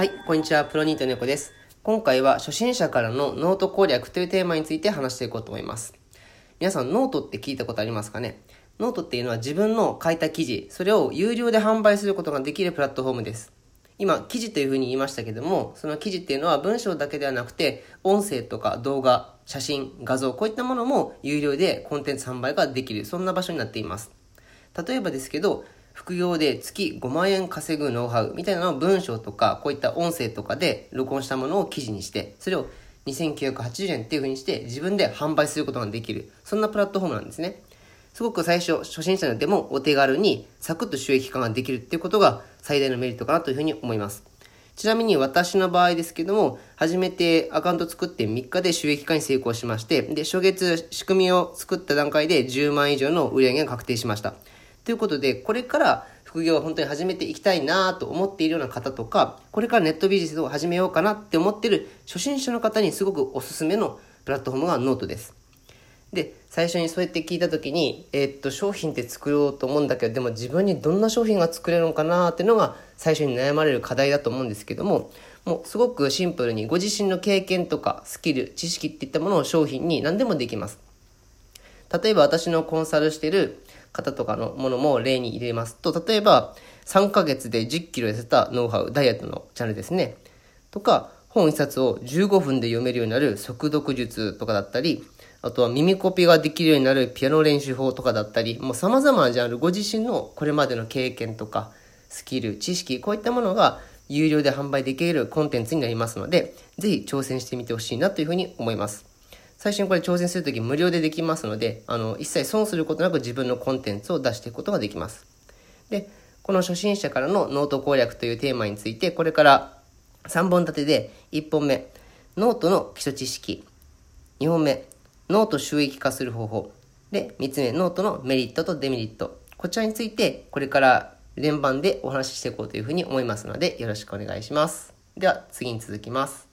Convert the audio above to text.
はいこんにちは、プロニート猫です。今回は初心者からのノート攻略というテーマについて話していこうと思います。皆さん、ノートって聞いたことありますかね？ノートっていうのは自分の書いた記事、それを有料で販売することができるプラットフォームです。今、記事というふうに言いましたけども、その記事っていうのは文章だけではなくて、音声とか動画、写真、画像、こういったものも有料でコンテンツ販売ができる、そんな場所になっています。例えばですけど、副業で月5万円稼ぐノウハウみたいなのを文章とか、こういった音声とかで録音したものを記事にして、それを2980円っていう風にして自分で販売することができる。そんなプラットフォームなんですね。すごく最初、初心者でもお手軽にサクッと収益化ができるっていうことが最大のメリットかなというふうに思います。ちなみに私の場合ですけども、初めてアカウント作って3日で収益化に成功しまして、で、初月仕組みを作った段階で10万以上の売り上げが確定しました。ということで、これから副業を本当に始めていきたいなと思っているような方とか、これからネットビジネスを始めようかなって思ってる初心者の方にすごくおすすめのプラットフォームがノートです。で、最初にそうやって聞いた時に、えー、っと、商品って作ろうと思うんだけど、でも自分にどんな商品が作れるのかなっていうのが最初に悩まれる課題だと思うんですけども、もうすごくシンプルにご自身の経験とかスキル、知識っていったものを商品に何でもできます。例えば私のコンサルしてる方とかのものも例に入れますと、例えば3ヶ月で10キロ痩せたノウハウ、ダイエットのチャンネルですね。とか、本一冊を15分で読めるようになる速読術とかだったり、あとは耳コピができるようになるピアノ練習法とかだったり、もう様々なジャンル、ご自身のこれまでの経験とか、スキル、知識、こういったものが有料で販売できるコンテンツになりますので、ぜひ挑戦してみてほしいなというふうに思います。最初にこれ挑戦するとき無料でできますので、あの、一切損することなく自分のコンテンツを出していくことができます。で、この初心者からのノート攻略というテーマについて、これから3本立てで、1本目、ノートの基礎知識。2本目、ノート収益化する方法。で、3つ目、ノートのメリットとデメリット。こちらについて、これから連番でお話ししていこうというふうに思いますので、よろしくお願いします。では、次に続きます。